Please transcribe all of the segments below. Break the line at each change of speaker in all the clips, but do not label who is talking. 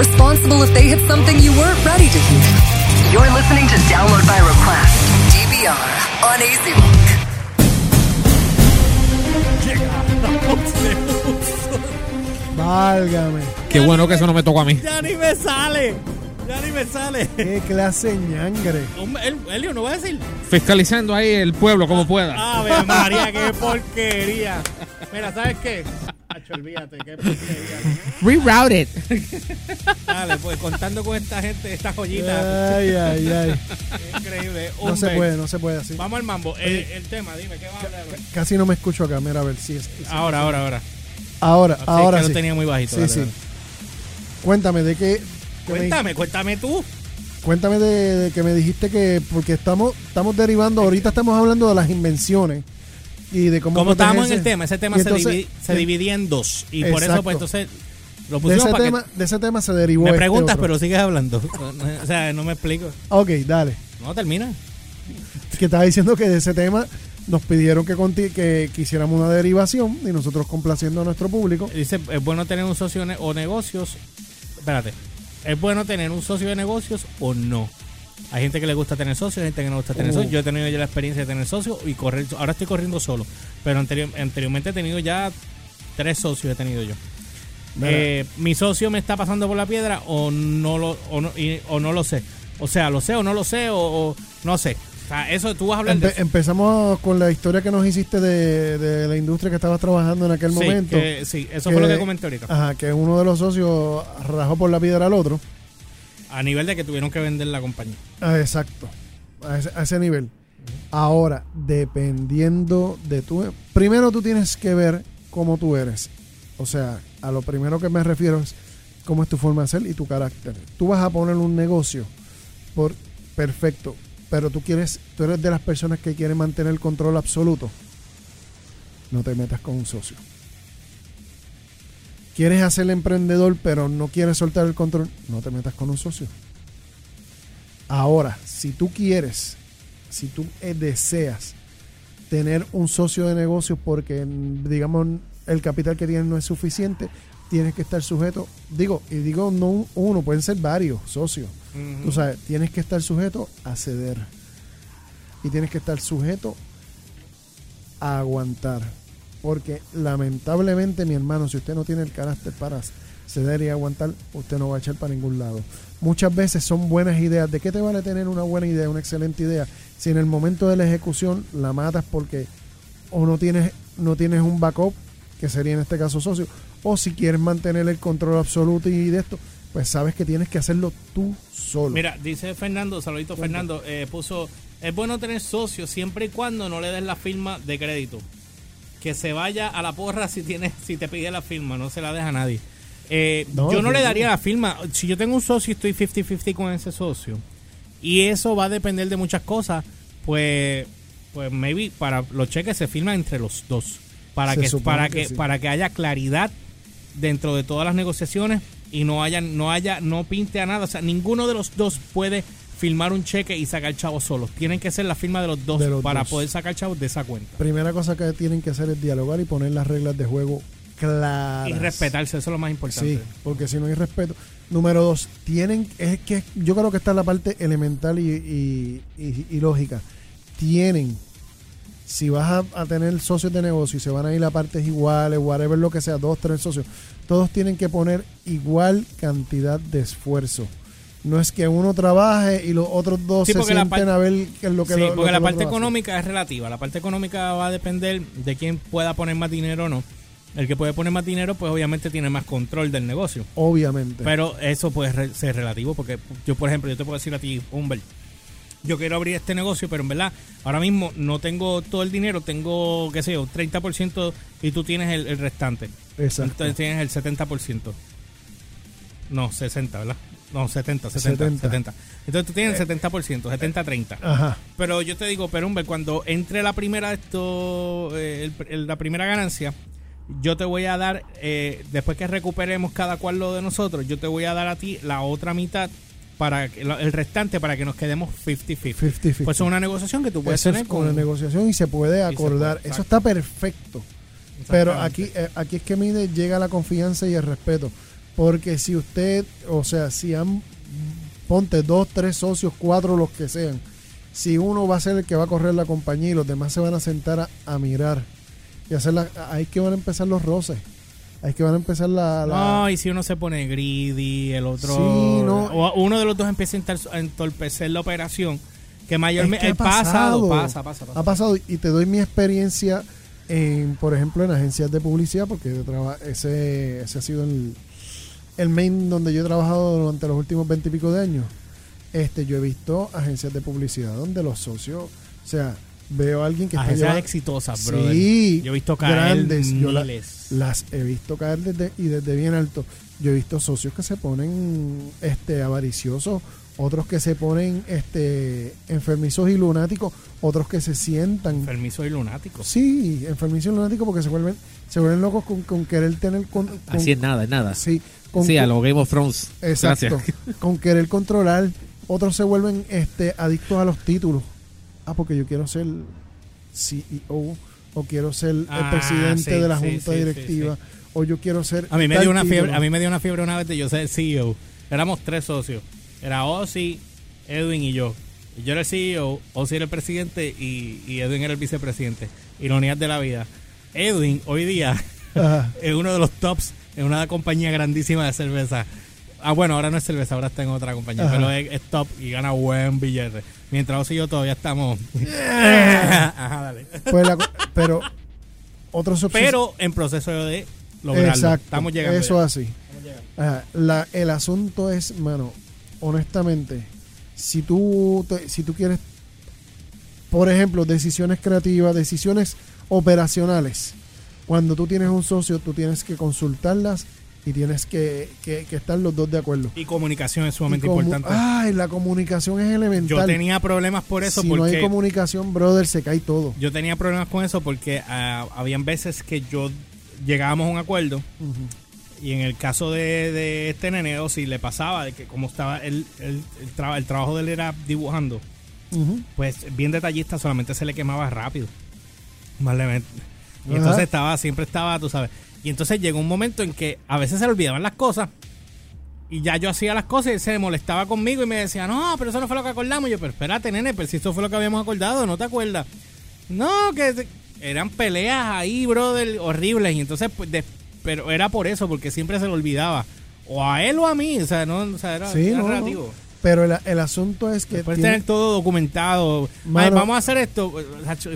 responsible if they hit something you weren't ready to hear. You're listening to Download by Request, DVR, on AC Rock.
Válgame.
Qué bueno que eso no me tocó a mí.
Ya ni me sale. Ya ni me sale.
Qué clase de ñangre.
El- Elio, ¿no voy a decir?
Fiscalizando ahí el pueblo como pueda.
Ave María, qué porquería. Mira, ¿sabes qué? Olvídate, qué porquería.
Rerouted.
Dale, pues contando con esta gente, esta joyita.
Ay, ay, ay.
Increíble.
No se puede, no se puede así.
Vamos al mambo. Eh, el tema, dime, ¿qué vas a hablar? hoy?
Casi no me escucho acá. Mira, a ver si es. si-
Ahora, ahora, ahora.
Ahora,
Sí,
ahora
que
sí.
lo tenía muy bajito.
Sí,
dale,
sí.
dale.
Cuéntame de qué. que me-
Cuéntame, cuéntame tú.
cuéntame de, de que me dijiste que. Porque estamos, estamos derivando. Ahorita estamos hablando de las invenciones. Y de cómo.
Como estábamos en el tema, ese tema se,
entonces-
dividi- se dividía en dos. Y por eso, pues entonces, lo
De ese,
para
tema, de ese tema se derivó.
Me
este
preguntas, pero sigues hablando. o sea, no me explico.
Ok, dale.
No, termina.
Que estaba diciendo que de ese tema nos pidieron que, que, que hiciéramos una derivación y nosotros complaciendo a nuestro público.
Dice, es bueno tener un socio ne- o negocios. Espérate. ¿Es bueno tener un socio de negocios o no? Hay gente que le gusta tener socios, hay gente que no gusta tener
Uh.
socios. Yo he tenido ya la experiencia de tener socios y correr. Ahora estoy corriendo solo. Pero anterior- anteriormente he tenido ya tres socios he tenido yo. Eh, mi socio me está pasando por la piedra o no lo o no, y- o no lo sé. O sea, lo sé o no lo sé o, o no sé. O sea, eso tú vas a hablar
Empe-
de
empezamos con la historia que nos hiciste de, de la industria que estabas trabajando en aquel
Sí,
momento.
que- sí, eso fue lo
que-
que comenté ahorita.
Ajá, que uno de los socios rajó por la piedra al otro.
A nivel de que tuvieron que vender la compañía.
Ah, exacto. A ese, nivel. Ahora, dependiendo de tu... Primero tú tienes que ver cómo tú eres. O sea, a lo primero que me refiero es cómo es tu forma de ser y tu carácter. Tú vas a poner un negocio por perfecto, pero tú quieres, tú eres de las personas que quieren mantener el control absoluto. No te metas con un socio. Quieres hacer el emprendedor, pero no quieres soltar el control. No te metas con un socio. Ahora, si tú quieres, si tú eh, deseas tener un socio de negocio porque, digamos, el capital que tienes no es suficiente, tienes que estar sujeto, digo, y digo no un- uno, pueden ser varios socios. Tú sabes, tienes que estar sujeto a ceder. Y tienes que estar sujeto a aguantar. Porque lamentablemente, mi hermano, si usted no tiene el carácter para ceder y aguantar, usted no va a echar para ningún lado. Muchas veces son buenas ideas. ¿De qué te vale tener una buena idea, una excelente idea? Si en el momento de la ejecución la matas porque o no tienes, no tienes un backup, que sería en este caso socio, o si quieres mantener el control absoluto y de esto, pues sabes que tienes que hacerlo tú solo.
Mira, dice Fernando, saludito Fernando, eh, puso, es bueno tener socios siempre y cuando no le des la firma de crédito. Que se vaya a la porra si tiene, si te pide la firma, no se la deja a nadie. Eh,
No,
yo no le daría la firma. Si yo tengo un socio y estoy 50-50 con ese socio, y eso va a depender de muchas cosas, pues, pues maybe para los cheques se firman entre los dos. Para
Se
que, para
que
que,
sí.
para que haya claridad dentro de todas las negociaciones y no haya, no haya, no pinte a nada. O sea, ninguno de los dos puede firmar un cheque y sacar chavos solos. Tienen que ser la firma de los dos
De los
para
dos.
poder sacar chavos de esa cuenta.
Primera cosa que tienen que hacer es dialogar y poner las reglas de juego claras.
Y respetarse, eso es lo más importante.
Sí, porque si no hay respeto. Número dos, tienen, es que yo creo que está la parte elemental y, y- y- y lógica. Tienen, si vas a, a tener socios de negocio y se van a ir a partes iguales, whatever lo que sea, dos, tres socios, todos tienen que poner igual cantidad de esfuerzo. No es que uno trabaje y los otros dos
Sí,
se sienten a ver qué es lo que
Sí,
lo- lo
porque
que
la parte
hace.
económica es relativa. La parte económica va a depender de quién pueda poner más dinero o no. El que puede poner más dinero, pues obviamente tiene más control del negocio.
Obviamente.
Pero eso puede ser relativo, porque yo, por ejemplo, yo te puedo decir a ti, Humbert, yo quiero abrir este negocio, pero en verdad, ahora mismo no tengo todo el dinero, tengo, qué sé yo, 30% y tú tienes el, el restante.
Exacto.
Entonces tienes el 70%. No, 60, ¿verdad? No, 70, 70,
70.
70. Entonces tú tienes el 70%, 70-30.
Ajá.
Pero yo te digo, pero hombre, cuando entre la primera esto, eh, el- el- la primera ganancia, yo te voy a dar, eh, después que recuperemos cada cual lo de nosotros, yo te voy a dar a ti la otra mitad para el restante para que nos quedemos 50-50.
50-50.
Pues es una negociación que tú puedes
Eso
tener
es con una negociación y se puede
se
acordar.
puede,
Eso está perfecto. Pero aquí, eh, aquí es que mide, llega la confianza y el respeto. Porque si usted, o sea, si han, ponte dos, tres socios, cuatro, los que sean, si uno va a ser el que va a correr la compañía y los demás se van a sentar a, a mirar y hacer la, ahí que van a empezar los roces. Ahí que van a empezar la... la-
No, y si uno se pone greedy, el otro.
Sí, no.
O uno de los dos empieza a entorpecer la operación. Que
Es
mayormente.
que ha
pasado,
pasado.
pasa, pasa, pasa.
Ha pasado y te doy mi experiencia en, por ejemplo, en agencias de publicidad, porque ese, ese ha sido el, el main donde yo he trabajado durante los últimos veintipico de años. Este, yo he visto agencias de publicidad donde los socios, o sea, veo a alguien que está
Agencias
llevando-
exitosas, brother.
Sí,
Yo he visto caer
grandes. Yo la-
miles.
las he visto caer desde y desde bien alto. Yo he visto socios que se ponen este avariciosos, otros que se ponen este enfermizos y lunáticos, otros que se sientan
Permiso y lunático.
Sí, enfermizos y lunáticos porque se vuelven se vuelven locos con, con querer tener con, con-
Así es nada, es nada.
sí, con-
Sí, a los Game of Thrones.
exacto,
Gracias.
con querer controlar, otros se vuelven este adictos a los títulos. Ah, porque yo quiero ser CEO o quiero ser el
Ah,
presidente
sí,
de la
sí,
junta
sí,
directiva o yo quiero ser
A mí me dio una
título.
fiebre, a mí me dio una fiebre una vez de yo ser CEO. Éramos tres socios. Era Ozzy, Edwin y yo. Yo era el CEO, Ozzy era el presidente y, y Edwin era el vicepresidente. Ironías de la vida. Edwin hoy día
Ajá.
es uno de los tops en una compañía grandísima de cerveza. Ah, bueno, ahora no es cerveza, ahora está en otra compañía,
Ajá.
pero es, es top y gana buen billete. Mientras Ozzy y yo todavía estamos. Ajá, dale.
Pues la pero obses-
Pero en proceso de lograrlo.
Exacto,
Estamos llegando.
Eso
ya.
así. Ajá, la- el asunto es, mano, honestamente, si tú, te- si tú quieres, por ejemplo, decisiones creativas, decisiones operacionales, cuando tú tienes un socio, tú tienes que consultarlas y tienes que, que- que estar los dos de acuerdo.
Y comunicación es sumamente
comu-
importante.
Ay, la comunicación es elemental.
Yo tenía problemas por eso
si no hay comunicación, brother, se cae todo.
yo tenía problemas con eso porque ah, habían veces que yo llegábamos a un acuerdo. Y en el caso de, de este neneo si le pasaba de que como estaba el, el, el, el trabajo de él era dibujando pues bien detallista solamente se le quemaba rápido más y entonces estaba siempre estaba tú sabes y entonces llegó un momento en que a veces se le olvidaban las cosas y ya yo hacía las cosas y él se molestaba conmigo y me decía, no, pero eso no fue lo que acordamos. Y yo, pero espérate, nene, pero si eso fue lo que habíamos acordado, ¿no te acuerdas? No, que eran peleas ahí, brother, horribles. Y entonces, pues, de- pero era por eso, porque siempre se le olvidaba. O a él o a mí, o sea, no, o sea, era,
Sí,
era
no, no.
relativo.
Pero el, el asunto es que
Después
tiene-
tener todo documentado.
Mano,
vamos a hacer esto.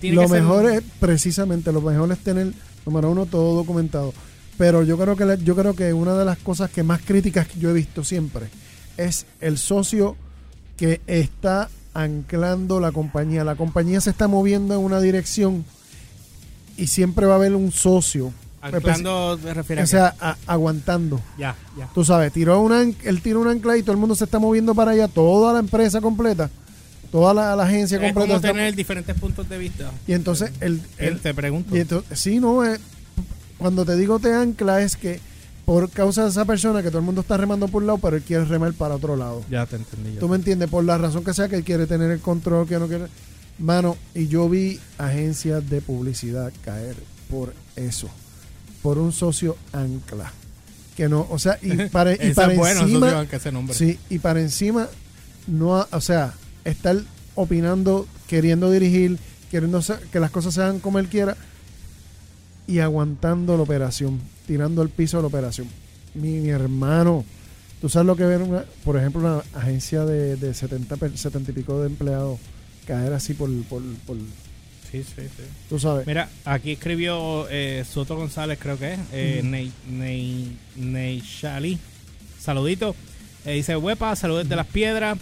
tiene
lo
que ser-
mejor es precisamente lo mejor es tener número uno todo documentado pero yo creo que la- yo creo que una de las cosas que más críticas que yo he visto siempre es el socio que está anclando la compañía la compañía se está moviendo en una dirección y siempre va a haber un socio
Anclando, te refieres
o
a
sea a- aguantando?
Ya, ya.
tú sabes tiró un an- él tira un ancla y todo el mundo se está moviendo para allá toda la empresa completa toda la, la agencia
Es
completa
como
está-
tener diferentes puntos de vista.
y entonces el-
Él te pregunto.
y entonces, sí, no, eh, cuando te digo te ancla es que por causa de esa persona que todo el mundo está remando por un lado, pero él quiere remar para otro lado.
Ya te entendí.
¿Tú me entiendes? Por la razón que sea que él quiere tener el control, que no quiere... Mano, y yo vi agencias de publicidad caer por eso, por un socio ancla. Que no, o sea, y para, y para
bueno,
encima...
ese nombre.
Sí, y para encima, no, o sea, estar opinando, queriendo dirigir, queriendo que las cosas sean como él quiera y aguantando la operación, tirando al piso la operación. Mi, mi hermano, tú sabes lo que ver, una, por ejemplo, una agencia de, de 70, per- 70 y pico de empleados caer así por, por, por-
Sí, sí, sí.
tú sabes.
Mira, aquí escribió eh, Soto González, creo que es, eh,
Ujú.
Ney, Ney, Ney Shali. Saludito. Eh, dice, huepa, saludos de las piedras.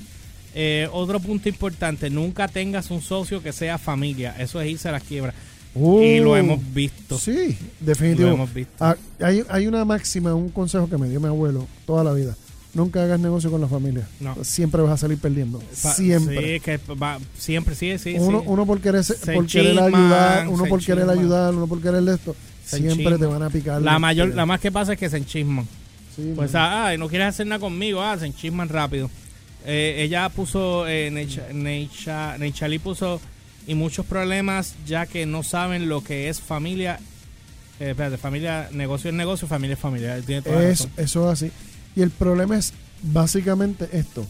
Eh, otro punto importante, nunca tengas un socio que sea familia. Eso es irse a las quiebras. y lo
Uh,
hemos visto.
Sí, definitivo.
Lo hemos visto.
Ah, hay, hay una máxima, un consejo que me dio mi abuelo toda la vida. Nunca hagas negocio con la familia.
No.
Siempre vas a salir perdiendo.
Pa-
Siempre.
Sí, que va, siempre, sí, sí.
uno,
sí.
uno por querer, por querer ayudar, uno por querer ayudar, uno por querer esto, siempre te van a picar.
La mayor, la más que pasa es que se enchisman.
sí,
Pues, ah, ay, no quieres hacer nada conmigo, ah, se enchisman rápido. Eh, ella puso, eh, Neicha- Neicha- Neichali puso, y muchos problemas ya que no saben lo que es familia. Eh, espérate, familia, negocio es negocio, familia es familia. Tiene toda
Es- eso es así. Y el problema es básicamente esto.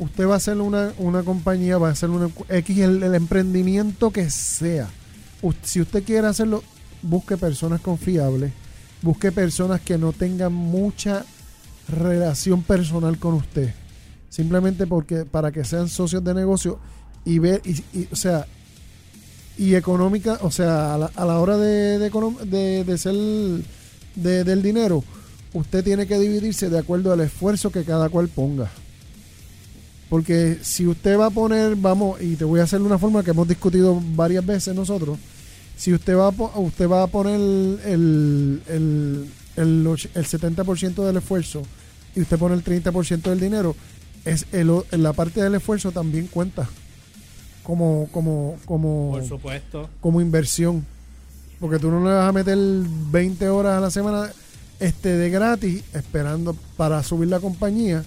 Usted va a hacer una, una compañía, va a hacer una X, el, emprendimiento que sea. Si usted quiere hacerlo, busque personas confiables, busque personas que no tengan mucha relación personal con usted. Simplemente porque para que sean socios de negocio y ver, y, o sea, y económica, o sea, a la, a la hora de, de, ser de- del dinero, usted tiene que dividirse de acuerdo al esfuerzo que cada cual ponga. Porque si usted va a poner, vamos, y te voy a hacer de una forma que hemos discutido varias veces nosotros, si usted va a, usted va a poner el, el, el, el, och- el 70% del esfuerzo y usted pone el 30% del dinero, es el, la parte del esfuerzo también cuenta como, como, como,
Por supuesto.
como inversión. Porque tú no le vas a meter 20 horas a la semana este de gratis esperando para subir la compañía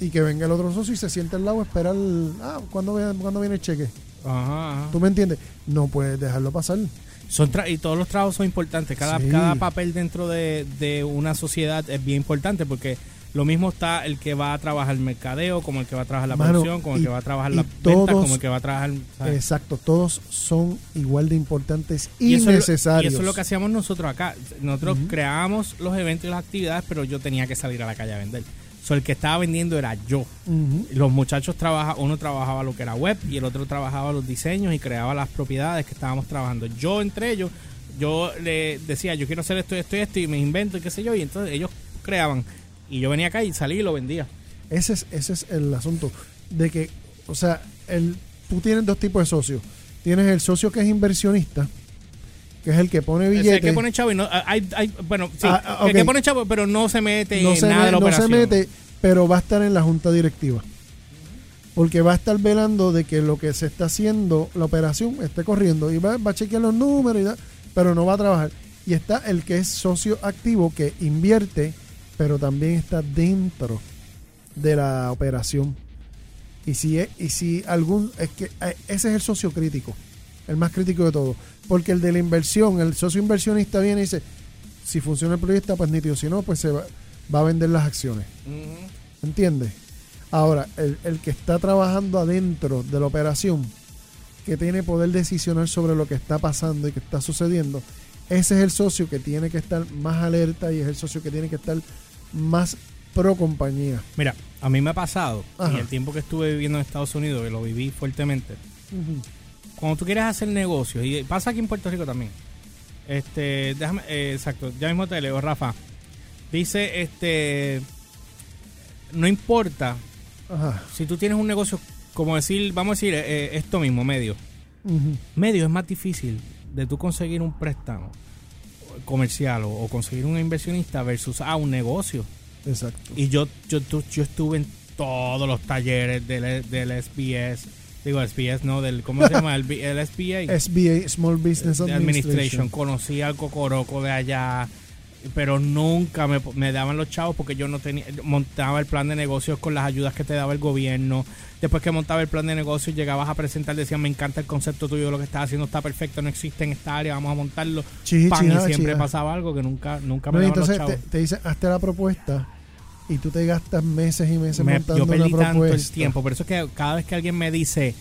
y que venga el otro socio y se siente al lado a esperar, ah, ¿cuándo viene, cuándo viene el cheque?
Ajá, ajá.
¿Tú me entiendes? No puedes dejarlo pasar.
Son tra- y todos los trabajos son importantes. Cada,
Sí.
cada papel dentro de, de una sociedad es bien importante porque lo mismo está el que va a trabajar el mercadeo, como el que va a trabajar la
Mano,
producción, como el que va a trabajar ventas,
todos-
como el que va a trabajar... ¿sabes?
Exacto, todos son igual de importantes
Y
y,
eso, es lo,
necesarios.
y eso es lo que hacíamos nosotros acá. Nosotros creábamos los eventos y las actividades, pero yo tenía que salir a la calle a vender. So, el que estaba vendiendo era yo. Los muchachos trabajaban, uno trabajaba lo que era web y el otro trabajaba los diseños y creaba las propiedades que estábamos trabajando. Yo entre ellos, yo le decía, yo quiero hacer esto, esto y esto y me invento y qué sé yo, y entonces ellos creaban. Y yo venía acá y salí y lo vendía.
Ese es, ese es el asunto. De que, o sea, el, tú tienes dos tipos de socios. Tienes el socio que es inversionista, que es el que pone billetes.
el que pone chavo y no, hay, hay- bueno, sí,
Ah, ah,
el que pone chavo, pero no se mete
no
en
se,
nada
me-
de la
no se mete, pero va a estar en la junta directiva. Porque va a estar velando de que lo que se está haciendo, la operación, esté corriendo. Y va, va a chequear los números, y da- pero no va a trabajar. Y está el que es socio activo, que invierte, pero también está dentro de la operación. Y si, es- y si algún. Es que eh, ese es el socio crítico, el más crítico de todos. Porque el de la inversión, el socio inversionista viene y dice: si funciona el proyecto, pues nítido. Si no, pues se va, va a vender las acciones.
Ujú.
¿Entiendes? Ahora, el, el que está trabajando adentro de la operación, que tiene poder decisional sobre lo que está pasando y que está sucediendo, ese es el socio que tiene que estar más alerta y es el socio que tiene que estar más pro compañía.
Mira, a mí me ha pasado,
Ajá.
y el tiempo que estuve viviendo en Estados Unidos, que lo viví fuertemente, cuando tú quieres hacer negocios, y pasa aquí en Puerto Rico también, este, déjame, eh, exacto, ya mismo te leo, Rafa, dice, este, no importa
Ajá.
si tú tienes un negocio, como decir, vamos a decir, eh, esto mismo, medio, medio es más difícil de tú conseguir un préstamo comercial o, o conseguir un inversionista versus a un negocio.
Exacto.
Y yo, yo, yo estuve en todos los talleres del, del SBS. Digo, SBS, no, del, ¿cómo se llama? El, el SBA.
SBA, Small Business Administration.
Administration. Conocí al cocoroco de allá, pero nunca me, me daban los chavos porque yo no tenía, montaba el plan de negocios con las ayudas que te daba el gobierno. Después que montaba el plan de negocios, llegabas a presentar, decían, me encanta el concepto tuyo, lo que estás haciendo está perfecto, no existe en esta área, vamos a montarlo.
Chichi,
Pan, y siempre pasaba algo que nunca, nunca me
No,
daban los chavos.
te, te dicen, hazte la propuesta y tú te gastas meses y meses
Me-
montando
yo perdí
una
tanto el tiempo. Por eso es que cada vez que alguien me dice,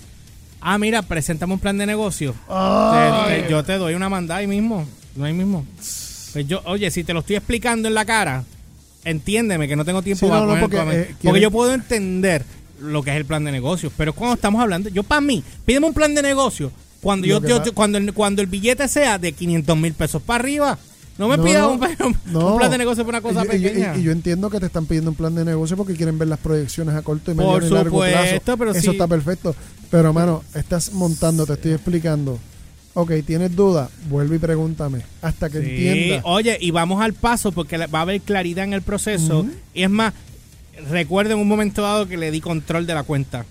ah, mira, preséntame un plan de negocio, te- yo te doy una mandada ahí mismo. No ahí mismo. Pues yo, oye, si te lo estoy explicando en la cara, entiéndeme que no tengo tiempo
Sí,
para
no, porque, eh,
porque yo puedo entender lo que es el plan de negocio, pero cuando estamos hablando, yo para mí, pídeme un plan de negocio cuando yo, yo- cuando, el, cuando el billete sea de 500 mil pesos para arriba. No me
No,
pidas
no,
un,
no.
plan de negocio por una cosa
y, y
pequeña.
y yo entiendo que te están pidiendo un plan de negocio porque quieren ver las proyecciones a corto y medio y largo plazo.
pero
Eso
sí.
está perfecto. Pero, mano, estás montando, te estoy explicando. Ok, ¿tienes duda? Vuelve y pregúntame. Hasta que
Sí,
entiendas.
Oye, y vamos al paso porque va a haber claridad en el proceso. Y es más, recuerdo en un momento dado que le di control de la cuenta.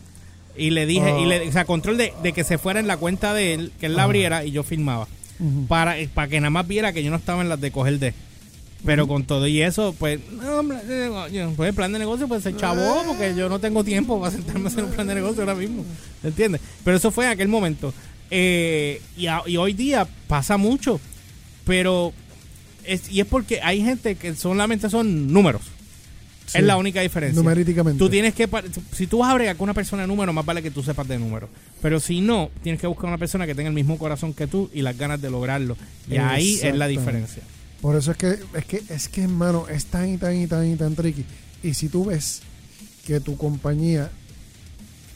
Y le dije,
Ah.
y le, o sea, control de, de que se fuera en la cuenta de él, que él la
Ah.
abriera y yo firmaba. Para, para que nada más viera que yo no estaba en las de coger de. Pero con todo y eso, pues, no, hombre, eh, pues el plan de negocio pues se chavó porque yo no tengo tiempo para sentarme a hacer un plan de negocio ahora mismo. ¿Entiendes? Pero eso fue en aquel momento. Eh, y, a- y hoy día pasa mucho. Pero es, y es porque hay gente que solamente son números.
Sí.
Es la única diferencia.
Numeríticamente.
Tú tienes que, si tú vas a bregar con una persona de número, más vale que tú sepas de número. Pero si no, tienes que buscar una persona que tenga el mismo corazón que tú y las ganas de lograrlo. Y ahí es la diferencia.
Por eso es que, es que, es que, hermano, es tan y tan y tan y tan tricky. Y si tú ves que tu compañía,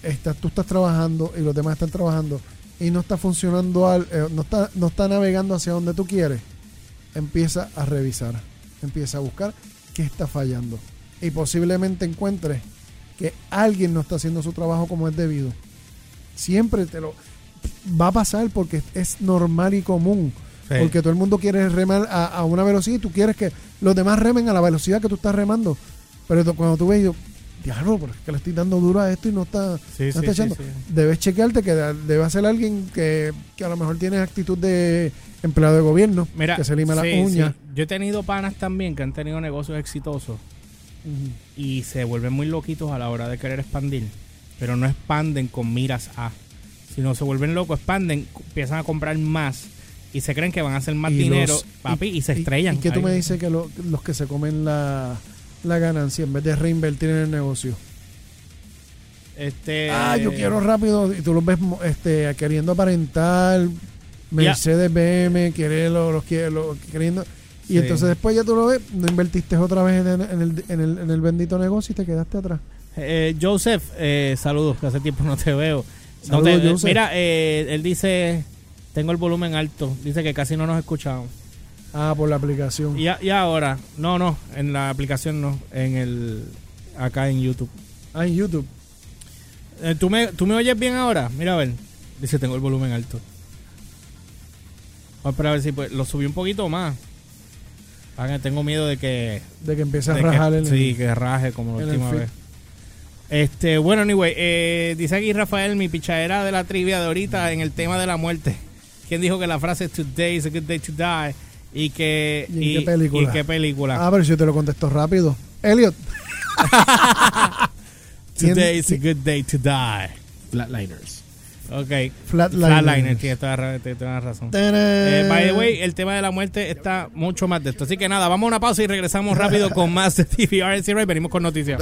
está, tú estás trabajando y los demás están trabajando y no está funcionando, al, eh, no, está, no está navegando hacia donde tú quieres, empieza a revisar, empieza a buscar qué está fallando. Y posiblemente encuentres que alguien no está haciendo su trabajo como es debido. Siempre te lo va a pasar porque es normal y común.
Sí.
Porque todo el mundo quiere remar a, a una velocidad y tú quieres que los demás remen a la velocidad que tú estás remando. Pero cuando tú ves, yo, diablo, pero es que le estoy dando duro a esto y no está,
Sí,
no está
sí,
echando.
sí.
Debes chequearte que debe ser alguien que, que a lo mejor tiene actitud de empleado de gobierno,
Mira,
que se lima.
Yo he tenido panas también que han tenido negocios exitosos y se vuelven muy loquitos a la hora de querer expandir. Pero no expanden con miras a. Sino se vuelven locos, expanden, empiezan a comprar más y se creen que van a hacer más
Y
dinero,
los-
papi, y, se estrellan.
¿Y, qué tú
ahí.
me dices que lo- los que se comen la, la ganancia en vez de reinvertir en el negocio?
Este,
ah, yo quiero rápido. Y tú los ves este, queriendo aparentar. Mercedes BM, quiere lo- los, quiere- lo- queriendo. Y
Sí.
entonces después ya tú lo ves, no invertiste otra vez en el, en el, en el, en el bendito negocio y te quedaste atrás.
Eh, Joseph, eh, saludos, que hace tiempo no te veo. No
Saludos,
te-
Joseph.
Mira, eh, él dice, tengo el volumen alto, dice que casi no nos escuchamos.
Ah, por la aplicación.
Y, a- y ahora, no, no, en la aplicación no, en el, acá en YouTube.
Ah, en YouTube.
Eh, ¿tú, me, ¿Tú me oyes bien ahora? Mira a ver, dice, tengo el volumen alto. Vamos a esperar a ver si pues, lo subí un poquito más. Ah, que tengo miedo de que
De que empieza a
de que-
rajar el.
sí, que raje como la
en el
última
feed.
vez. Este, bueno, anyway, eh, dice aquí Rafael, mi pichadera de la trivia de ahorita en el tema de la muerte. ¿Quién dijo que la frase Today is a good day to die? Y que.
¿Y en qué película?
y qué película?
Ah, pero si yo te lo contesto rápido. Elliot. ¿quién-
Today is a good day to die.
Flatliners.
Ok.
Flatliners.
Flatliner, tienes toda, ra- tienes toda la razón. Eh, by the way, el tema de la muerte está mucho más de esto. Así que nada, vamos a una pausa y regresamos rápido con más de TVR. Venimos con noticias.